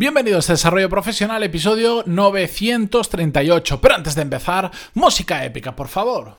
Bienvenidos a Desarrollo Profesional, episodio 938. Pero antes de empezar, música épica, por favor.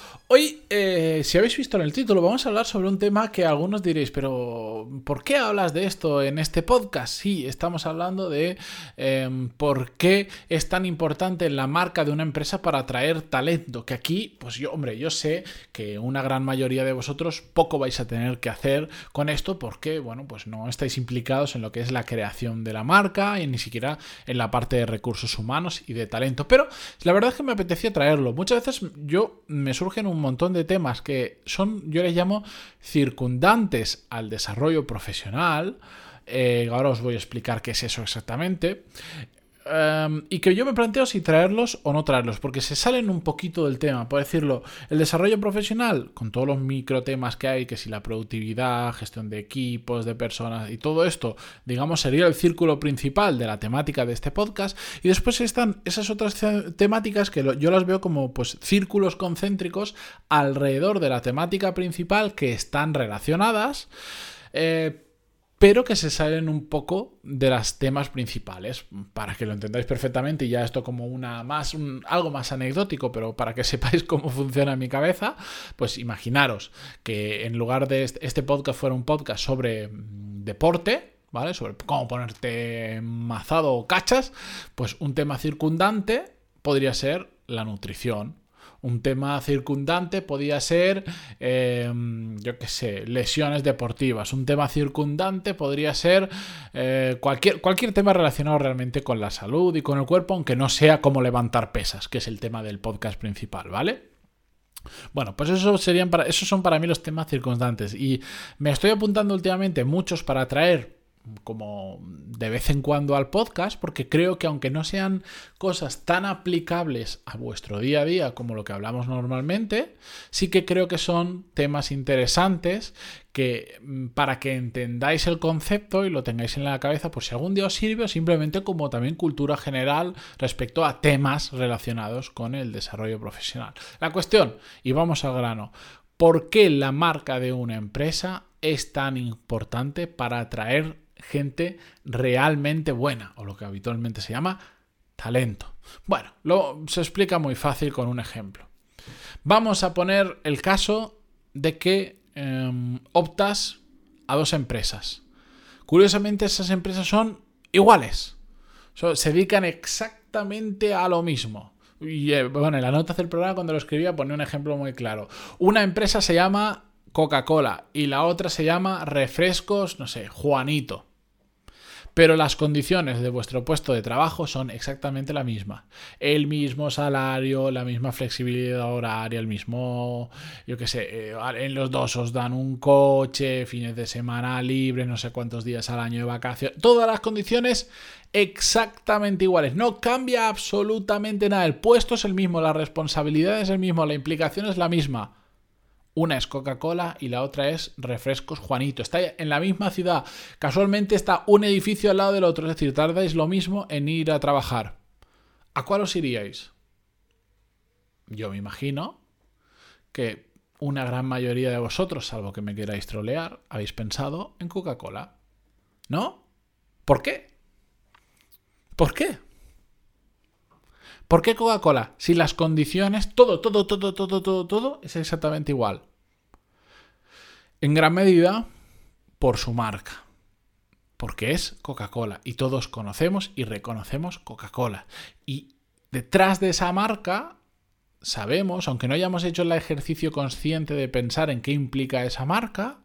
Hoy, eh, si habéis visto en el título, vamos a hablar sobre un tema que algunos diréis, pero ¿por qué hablas de esto en este podcast? Sí, estamos hablando de em, por qué es tan importante la marca de una empresa para atraer talento. Que aquí, pues yo, hombre, yo sé que una gran mayoría de vosotros poco vais a tener que hacer con esto porque, bueno, pues no estáis implicados en lo que es la creación de la marca y ni siquiera en la parte de recursos humanos y de talento. Pero la verdad es que me apetecía traerlo. Muchas veces yo me surgen un montón de temas que son, yo les llamo circundantes al desarrollo profesional. Eh, ahora os voy a explicar qué es eso exactamente. Em, y que yo me planteo si traerlos o no traerlos, porque se salen un poquito del tema. Por decirlo, el desarrollo profesional, con todos los micro temas que hay, que si la productividad, gestión de equipos, de personas y todo esto, digamos, sería el círculo principal de la temática de este podcast. Y después están esas otras temáticas que yo las veo como pues círculos concéntricos alrededor de la temática principal que están relacionadas. Eh, pero que se salen un poco de los temas principales, para que lo entendáis perfectamente y ya esto como una más algo más anecdótico, pero para que sepáis cómo funciona mi cabeza, pues imaginaros que en lugar de este podcast fuera un podcast sobre mm, deporte, ¿vale? Sobre cómo ponerte mazado o cachas, pues un tema circundante podría ser la nutrición, un tema circundante podía ser, em, yo qué sé, lesiones deportivas. Un tema circundante podría ser eh, cualquier, cualquier tema relacionado realmente con la salud y con el cuerpo, aunque no sea como levantar pesas, que es el tema del podcast principal, ¿vale? Bueno, pues eso serían para, esos son para mí los temas circundantes. Y me estoy apuntando últimamente muchos para traer como de vez en cuando al podcast, porque creo que aunque no sean cosas tan aplicables a vuestro día a día como lo que hablamos normalmente, sí que creo que son temas interesantes que mm, para que entendáis el concepto y lo tengáis en la cabeza, pues si algún día os sirve, o simplemente como también cultura general respecto a temas relacionados con el desarrollo profesional. La cuestión, y vamos al grano, ¿por qué la marca de una empresa es tan importante para atraer gente realmente buena, o lo que habitualmente se llama talento. Bueno, lo, se explica muy fácil con un ejemplo. Vamos a poner el caso de que em, optas a dos empresas. Curiosamente, esas empresas son iguales. se dedican exactamente a lo mismo. Y eh, bueno, en la nota del programa, cuando lo escribía, ponía un ejemplo muy claro. Una empresa se llama Coca-Cola y la otra se llama Refrescos, no sé, Juanito pero las condiciones de vuestro puesto de trabajo son exactamente la misma. El mismo salario, la misma flexibilidad horaria, el mismo, yo qué sé, eh, en los dos os dan un coche, fines de semana libre, no sé cuántos días al año de vacaciones, todas las condiciones exactamente iguales. No cambia absolutamente nada. El puesto es el mismo, la responsabilidad es el mismo, la implicación es la misma. Una es Coca-Cola y la otra es Refrescos Juanito. Está en la misma ciudad. Casualmente está un edificio al lado del otro. Es decir, tardáis lo mismo en ir a trabajar. ¿A cuál os iríais? Yo me imagino que una gran mayoría de vosotros, salvo que me queráis trolear, habéis pensado en Coca-Cola. ¿No? ¿Por qué? ¿Por qué? ¿Por qué Coca-Cola? Si las condiciones, todo, todo, todo, todo, todo, todo es exactamente igual. En gran medida por su marca. Porque es Coca-Cola. Y todos conocemos y reconocemos Coca-Cola. Y detrás de esa marca sabemos, aunque no hayamos hecho el ejercicio consciente de pensar en qué implica esa marca,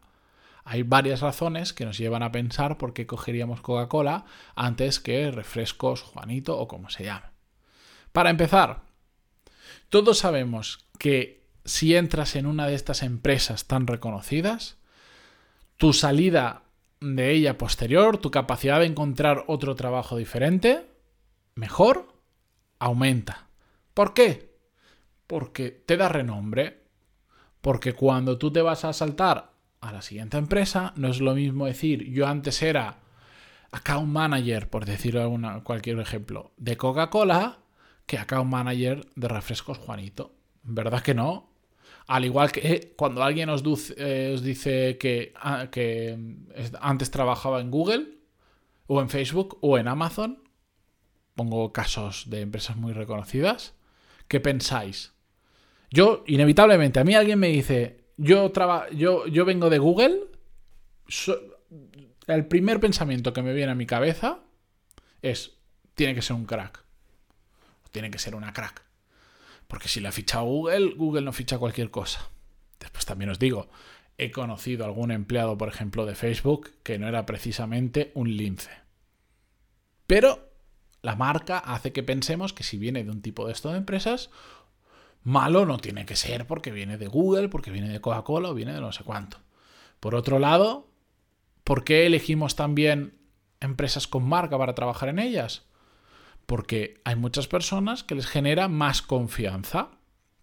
hay varias razones que nos llevan a pensar por qué cogeríamos Coca-Cola antes que refrescos Juanito o como se llame. Para empezar, todos sabemos que si entras en una de estas empresas tan reconocidas, tu salida de ella posterior, tu capacidad de encontrar otro trabajo diferente, mejor, aumenta. ¿Por qué? Porque te da renombre. Porque cuando tú te vas a saltar a la siguiente empresa, no es lo mismo decir, yo antes era account manager, por decirlo cualquier ejemplo, de Coca-Cola, que account manager de refrescos Juanito. ¿Verdad que no? Al igual que eh, cuando alguien os, eh, dice que, ah, que antes trabajaba en Google, o en Facebook, o en Amazon, pongo casos de empresas muy reconocidas, ¿qué pensáis? Yo, inevitablemente, a mí alguien me dice, yo, yo, yo vengo de Google, el primer pensamiento que me viene a mi cabeza es, tiene que ser un crack. Tiene que ser una crack. Porque si la ha fichado Google, Google no ficha cualquier cosa. Después también os digo, he conocido algún empleado, por ejemplo, de Facebook que no era precisamente un lince. Pero la marca hace que pensemos que si viene de un tipo de esto de empresas, malo no tiene que ser porque viene de Google, porque viene de Coca-Cola o viene de no sé cuánto. Por otro lado, ¿por qué elegimos también empresas con marca para trabajar en ellas? Porque hay muchas personas que les genera más confianza,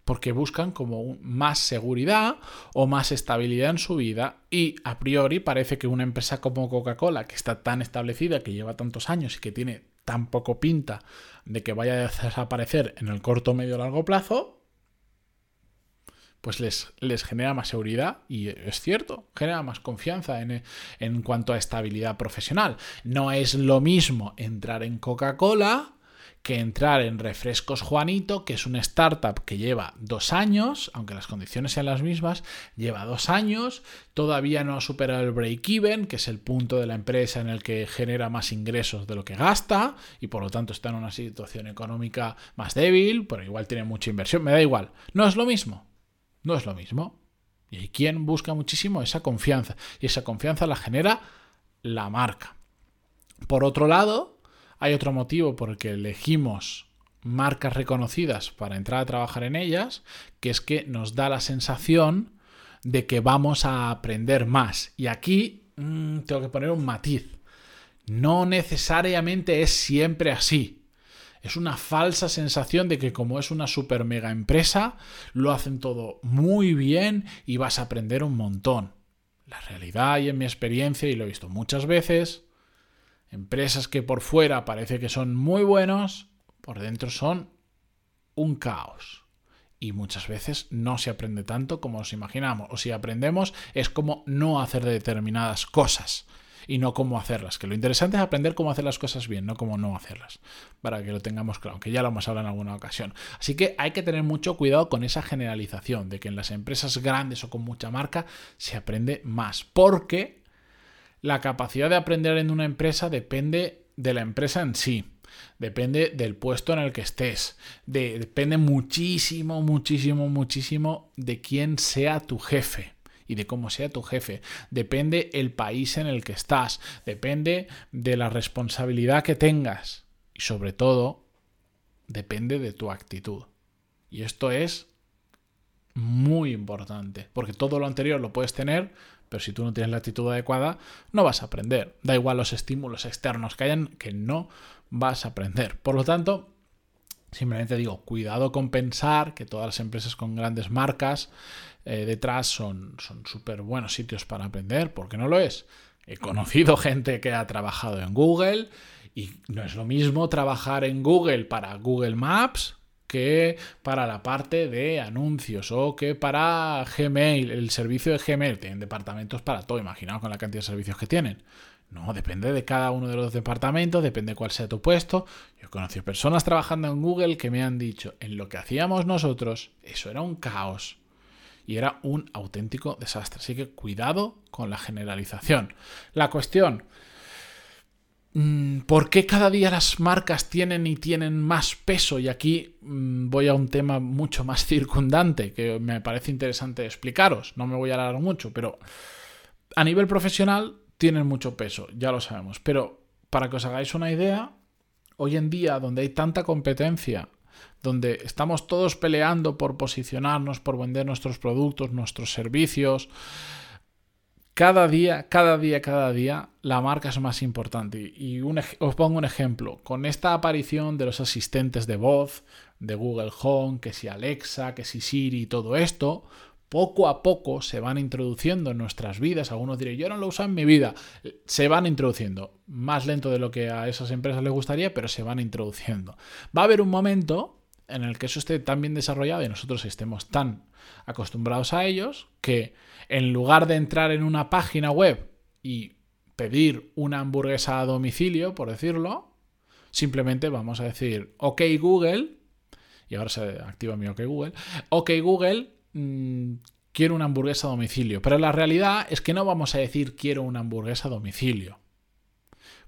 porque buscan como más seguridad o más estabilidad en su vida y a priori parece que una empresa como Coca-Cola, que está tan establecida, que lleva tantos años y que tiene tan poco pinta de que vaya a desaparecer en el corto, medio o largo plazo, pues les, les, genera más seguridad y es cierto, genera más confianza en, en cuanto a estabilidad profesional. No es lo mismo entrar en Coca-Cola que entrar en Refrescos Juanito, que es una startup que lleva dos años, aunque las condiciones sean las mismas, lleva dos años, todavía no ha superado el break-even, que es el punto de la empresa en el que genera más ingresos de lo que gasta, y por lo tanto está en una situación económica más débil, pero igual tiene mucha inversión, me da igual. No es lo mismo, no es lo mismo. Y quien busca muchísimo esa confianza, y esa confianza la genera la marca. Por otro lado, hay otro motivo por el que elegimos marcas reconocidas para entrar a trabajar en ellas, que es que nos da la sensación de que vamos a aprender más. Y aquí mm, tengo que poner un matiz. No necesariamente es siempre así. Es una falsa sensación de que como es una super mega empresa, lo hacen todo muy bien y vas a aprender un montón. La realidad y en mi experiencia, y lo he visto muchas veces, Empresas que por fuera parece que son muy buenos, por dentro son un caos. Y muchas veces no se aprende tanto como nos imaginamos. O si aprendemos es como no hacer determinadas cosas y no cómo hacerlas. Que lo interesante es aprender cómo hacer las cosas bien, no cómo no hacerlas. Para que lo tengamos claro, que ya lo hemos hablado en alguna ocasión. Así que hay que tener mucho cuidado con esa generalización de que en las empresas grandes o con mucha marca se aprende más. Porque la capacidad de aprender en una empresa depende de la empresa en sí. Depende del puesto en el que estés. depende muchísimo, muchísimo, muchísimo de quién sea tu jefe y de cómo sea tu jefe. Depende el país en el que estás. Depende de la responsabilidad que tengas. Y sobre todo, depende de tu actitud. Y esto es muy importante. Porque todo lo anterior lo puedes tener, pero si tú no tienes la actitud adecuada, no vas a aprender. Da igual los estímulos externos que hayan, que no vas a aprender. Por lo tanto, simplemente digo, cuidado con pensar que todas las empresas con grandes marcas eh, detrás son súper buenos sitios para aprender, porque no lo es. He conocido gente que ha trabajado en Google y no es lo mismo trabajar en Google para Google Maps que para la parte de anuncios o que para Gmail, el servicio de Gmail. Tienen departamentos para todo, imaginaos con la cantidad de servicios que tienen. No, depende de cada uno de los departamentos, depende de cuál sea tu puesto. Yo he conocido personas trabajando en Google que me han dicho, en lo que hacíamos nosotros, eso era un caos. Y era un auténtico desastre. Así que cuidado con la generalización. La cuestión, ¿Por qué cada día las marcas tienen y tienen más peso? Y aquí mm, voy a un tema mucho más circundante que me parece interesante explicaros. No me voy a alargar mucho, pero a nivel profesional tienen mucho peso, ya lo sabemos. Pero para que os hagáis una idea, hoy en día donde hay tanta competencia, donde estamos todos peleando por posicionarnos, por vender nuestros productos, nuestros servicios, cada día, cada día, cada día, la marca es más importante. Y os pongo un ejemplo. Con esta aparición de los asistentes de voz, de Google Home, que si Alexa, que si Siri, todo esto, poco a poco se van introduciendo en nuestras vidas. Algunos dirán, yo no lo uso en mi vida. Se van introduciendo. Más lento de lo que a esas empresas les gustaría, pero se van introduciendo. Va a haber un momento en el que eso esté tan bien desarrollado y nosotros estemos tan acostumbrados a ellos que en lugar de entrar en una página web y pedir una hamburguesa a domicilio, por decirlo, simplemente vamos a decir, ok Google, y ahora se activa mi OK Google. OK Google, mm, quiero una hamburguesa a domicilio. Pero la realidad es que no vamos a decir quiero una hamburguesa a domicilio.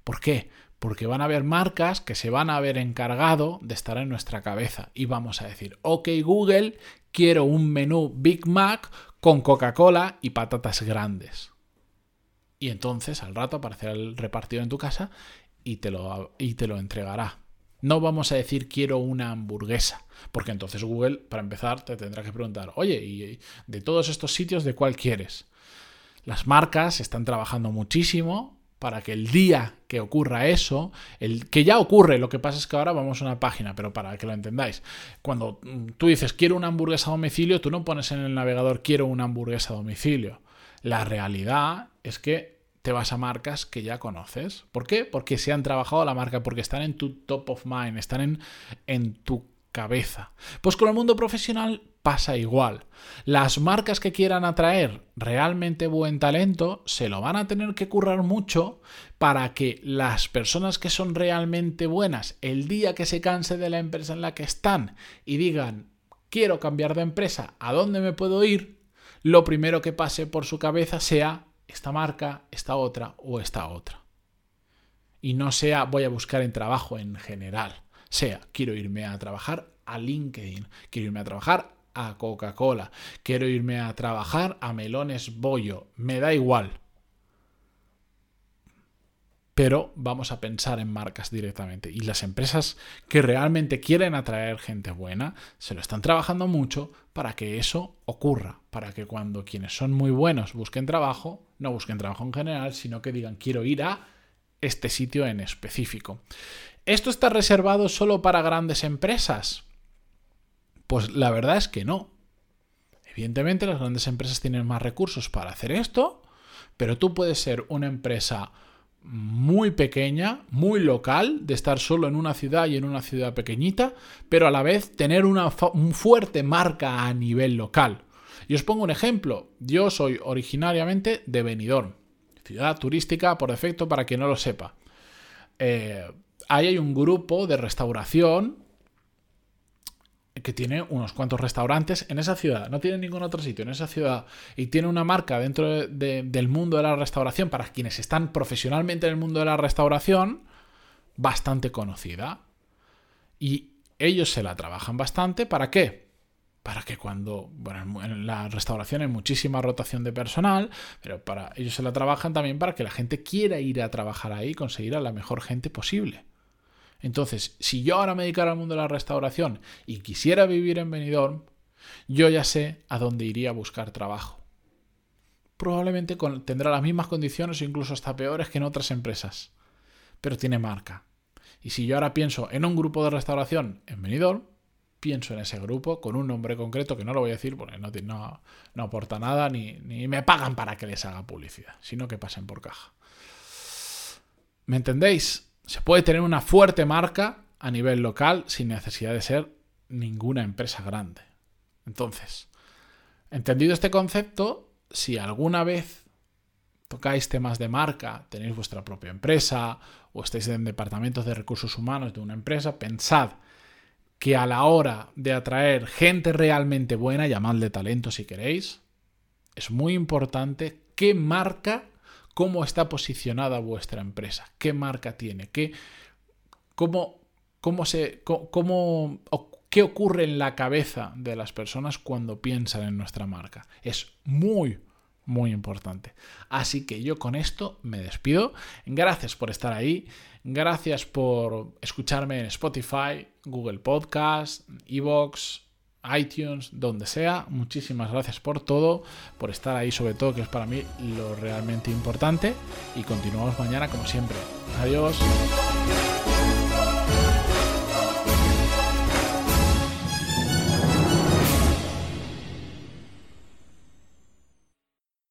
¿Por qué? Porque van a haber marcas que se van a haber encargado de estar en nuestra cabeza. Y vamos a decir, OK Google, quiero un menú Big Mac con Coca-Cola y patatas grandes. Y entonces al rato aparecerá el repartido en tu casa y te lo, y te lo entregará. No vamos a decir quiero una hamburguesa, porque entonces Google, para empezar, te tendrá que preguntar, oye, ¿y de todos estos sitios de cuál quieres? Las marcas están trabajando muchísimo para que el día que ocurra eso, el que ya ocurre, lo que pasa es que ahora vamos a una página, pero para que lo entendáis, cuando tú dices quiero una hamburguesa a domicilio, tú no pones en el navegador quiero una hamburguesa a domicilio. La realidad es que te vas a marcas que ya conoces. ¿Por qué? Porque se han trabajado la marca, porque están en tu top of mind, están en, en tu cabeza. Pues con el mundo profesional pasa igual. Las marcas que quieran atraer realmente buen talento se lo van a tener que currar mucho para que las personas que son realmente buenas el día que se canse de la empresa en la que están y digan quiero cambiar de empresa, ¿a dónde me puedo ir? Lo primero que pase por su cabeza sea esta marca, esta otra o esta otra. Y no sea voy a buscar en trabajo en general. Sea quiero irme a trabajar a LinkedIn, quiero irme a trabajar a Coca-Cola, quiero irme a trabajar a Melones Bollo, me da igual pero vamos a pensar en marcas directamente. Y las empresas que realmente quieren atraer gente buena se lo están trabajando mucho para que eso ocurra, para que cuando quienes son muy buenos busquen trabajo, no busquen trabajo en general, sino que digan quiero ir a este sitio en específico. ¿Esto está reservado solo para grandes empresas? Pues la verdad es que no. Evidentemente las grandes empresas tienen más recursos para hacer esto, pero tú puedes ser una empresa muy pequeña, muy local, de estar solo en una ciudad y en una ciudad pequeñita, pero a la vez tener una fuerte marca a nivel local. Y os pongo un ejemplo. Yo soy originariamente de Benidorm, ciudad turística por defecto para quien no lo sepa. Eh, ahí hay un grupo de restauración que tiene unos cuantos restaurantes en esa ciudad, no tiene ningún otro sitio en esa ciudad y tiene una marca dentro del mundo de la restauración para quienes están profesionalmente en el mundo de la restauración bastante conocida. Y ellos se la trabajan bastante, ¿para qué? Para que cuando, bueno, en la restauración hay muchísima rotación de personal, pero para ellos se la trabajan también para que la gente quiera ir a trabajar ahí y conseguir a la mejor gente posible. Entonces, si yo ahora me dedicara al mundo de la restauración y quisiera vivir en Benidorm, yo ya sé a dónde iría a buscar trabajo. Probablemente tendrá las mismas condiciones o incluso hasta peores que en otras empresas, pero tiene marca. Y si yo ahora pienso en un grupo de restauración en Benidorm, pienso en ese grupo con un nombre concreto que no lo voy a decir porque no, no, no aporta nada ni me pagan para que les haga publicidad, sino que pasen por caja. ¿Me entendéis? Se puede tener una fuerte marca a nivel local sin necesidad de ser ninguna empresa grande. Entonces, entendido este concepto, si alguna vez tocáis temas de marca, tenéis vuestra propia empresa o estáis en departamentos de recursos humanos de una empresa, pensad que a la hora de atraer gente realmente buena, llamadle talento si queréis, es muy importante qué marca cómo está posicionada vuestra empresa, qué marca tiene, qué, cómo, cómo se, cómo, qué ocurre en la cabeza de las personas cuando piensan en nuestra marca. Es muy, muy importante. Así que yo con esto me despido. Gracias por estar ahí. Gracias por escucharme en Spotify, Google Podcast, Evox, iTunes, donde sea. Muchísimas gracias por todo, por estar ahí sobre todo, que es para mí lo realmente importante. Y continuamos mañana como siempre. Adiós.